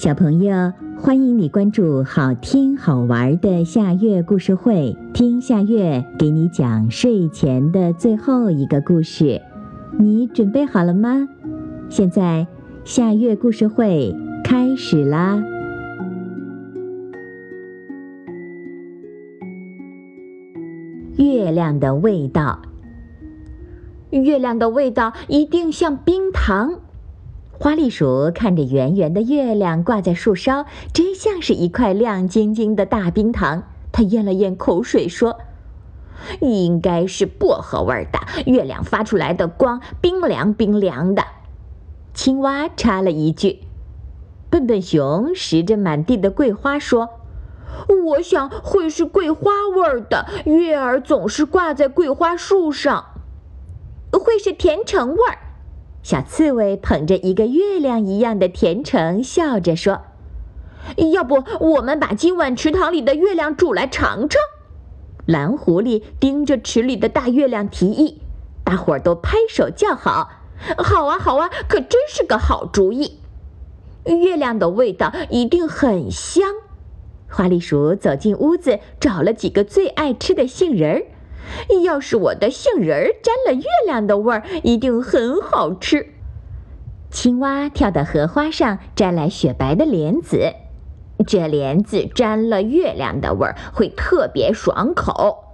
小朋友，欢迎你关注好听好玩的夏月故事会，听夏月给你讲睡前的最后一个故事。你准备好了吗？现在夏月故事会开始啦！月亮的味道，月亮的味道一定像冰糖。花栗鼠看着圆圆的月亮挂在树梢，真像是一块亮晶晶的大冰糖。它咽了咽口水，说：“应该是薄荷味的。月亮发出来的光冰凉冰凉的。”青蛙插了一句。笨笨熊拾着满地的桂花说：“我想会是桂花味的。月儿总是挂在桂花树上，会是甜橙味儿。”小刺猬捧着一个月亮一样的甜橙，笑着说：“要不我们把今晚池塘里的月亮煮来尝尝？”蓝狐狸盯着池里的大月亮提议，大伙儿都拍手叫好：“好啊，好啊，可真是个好主意！月亮的味道一定很香。”花栗鼠走进屋子，找了几个最爱吃的杏仁儿。要是我的杏仁儿沾了月亮的味儿，一定很好吃。青蛙跳到荷花上，摘来雪白的莲子，这莲子沾了月亮的味儿，会特别爽口。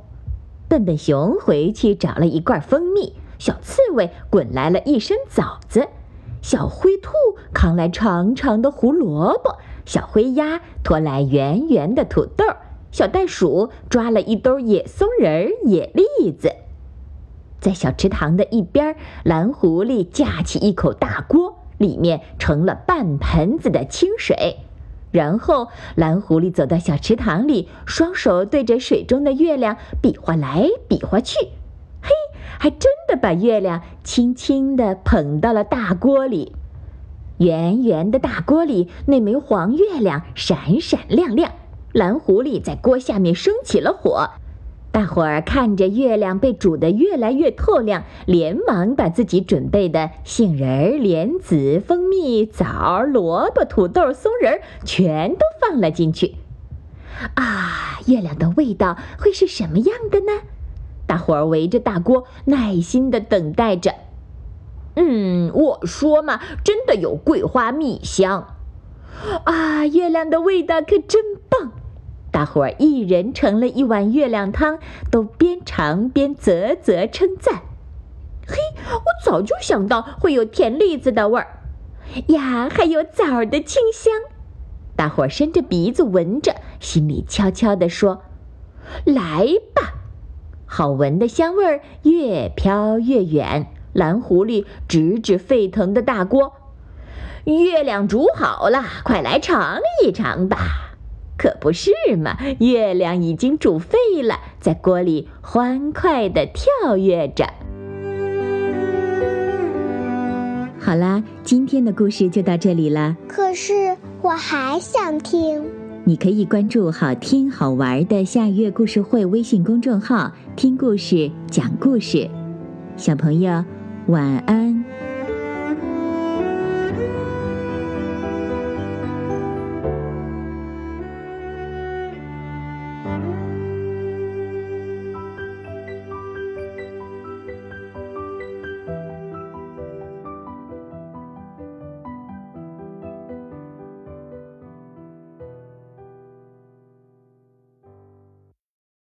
笨笨熊回去找了一罐蜂蜜，小刺猬滚来了一身枣子，小灰兔扛来长长的胡萝卜，小灰鸭拖来圆圆的土豆。小袋鼠抓了一兜野松仁、野栗子，在小池塘的一边，蓝狐狸架起一口大锅，里面盛了半盆子的清水。然后，蓝狐狸走到小池塘里，双手对着水中的月亮比划来比划去，嘿，还真的把月亮轻轻地捧到了大锅里。圆圆的大锅里，那枚黄月亮闪闪亮亮。蓝狐狸在锅下面生起了火，大伙儿看着月亮被煮得越来越透亮，连忙把自己准备的杏仁、莲子、蜂蜜、枣、萝卜、土豆、松仁全都放了进去。啊，月亮的味道会是什么样的呢？大伙儿围着大锅，耐心地等待着。嗯，我说嘛，真的有桂花蜜香。啊，月亮的味道可真！大伙儿一人盛了一碗月亮汤，都边尝边啧啧称赞。嘿，我早就想到会有甜栗子的味儿呀，还有枣的清香。大伙儿伸着鼻子闻着，心里悄悄地说：“来吧！”好闻的香味儿越飘越远。蓝狐狸指指沸腾的大锅：“月亮煮好了，快来尝一尝吧！”可不是嘛！月亮已经煮沸了，在锅里欢快地跳跃着。好啦，今天的故事就到这里了。可是我还想听。你可以关注“好听好玩的夏月故事会”微信公众号，听故事，讲故事。小朋友，晚安。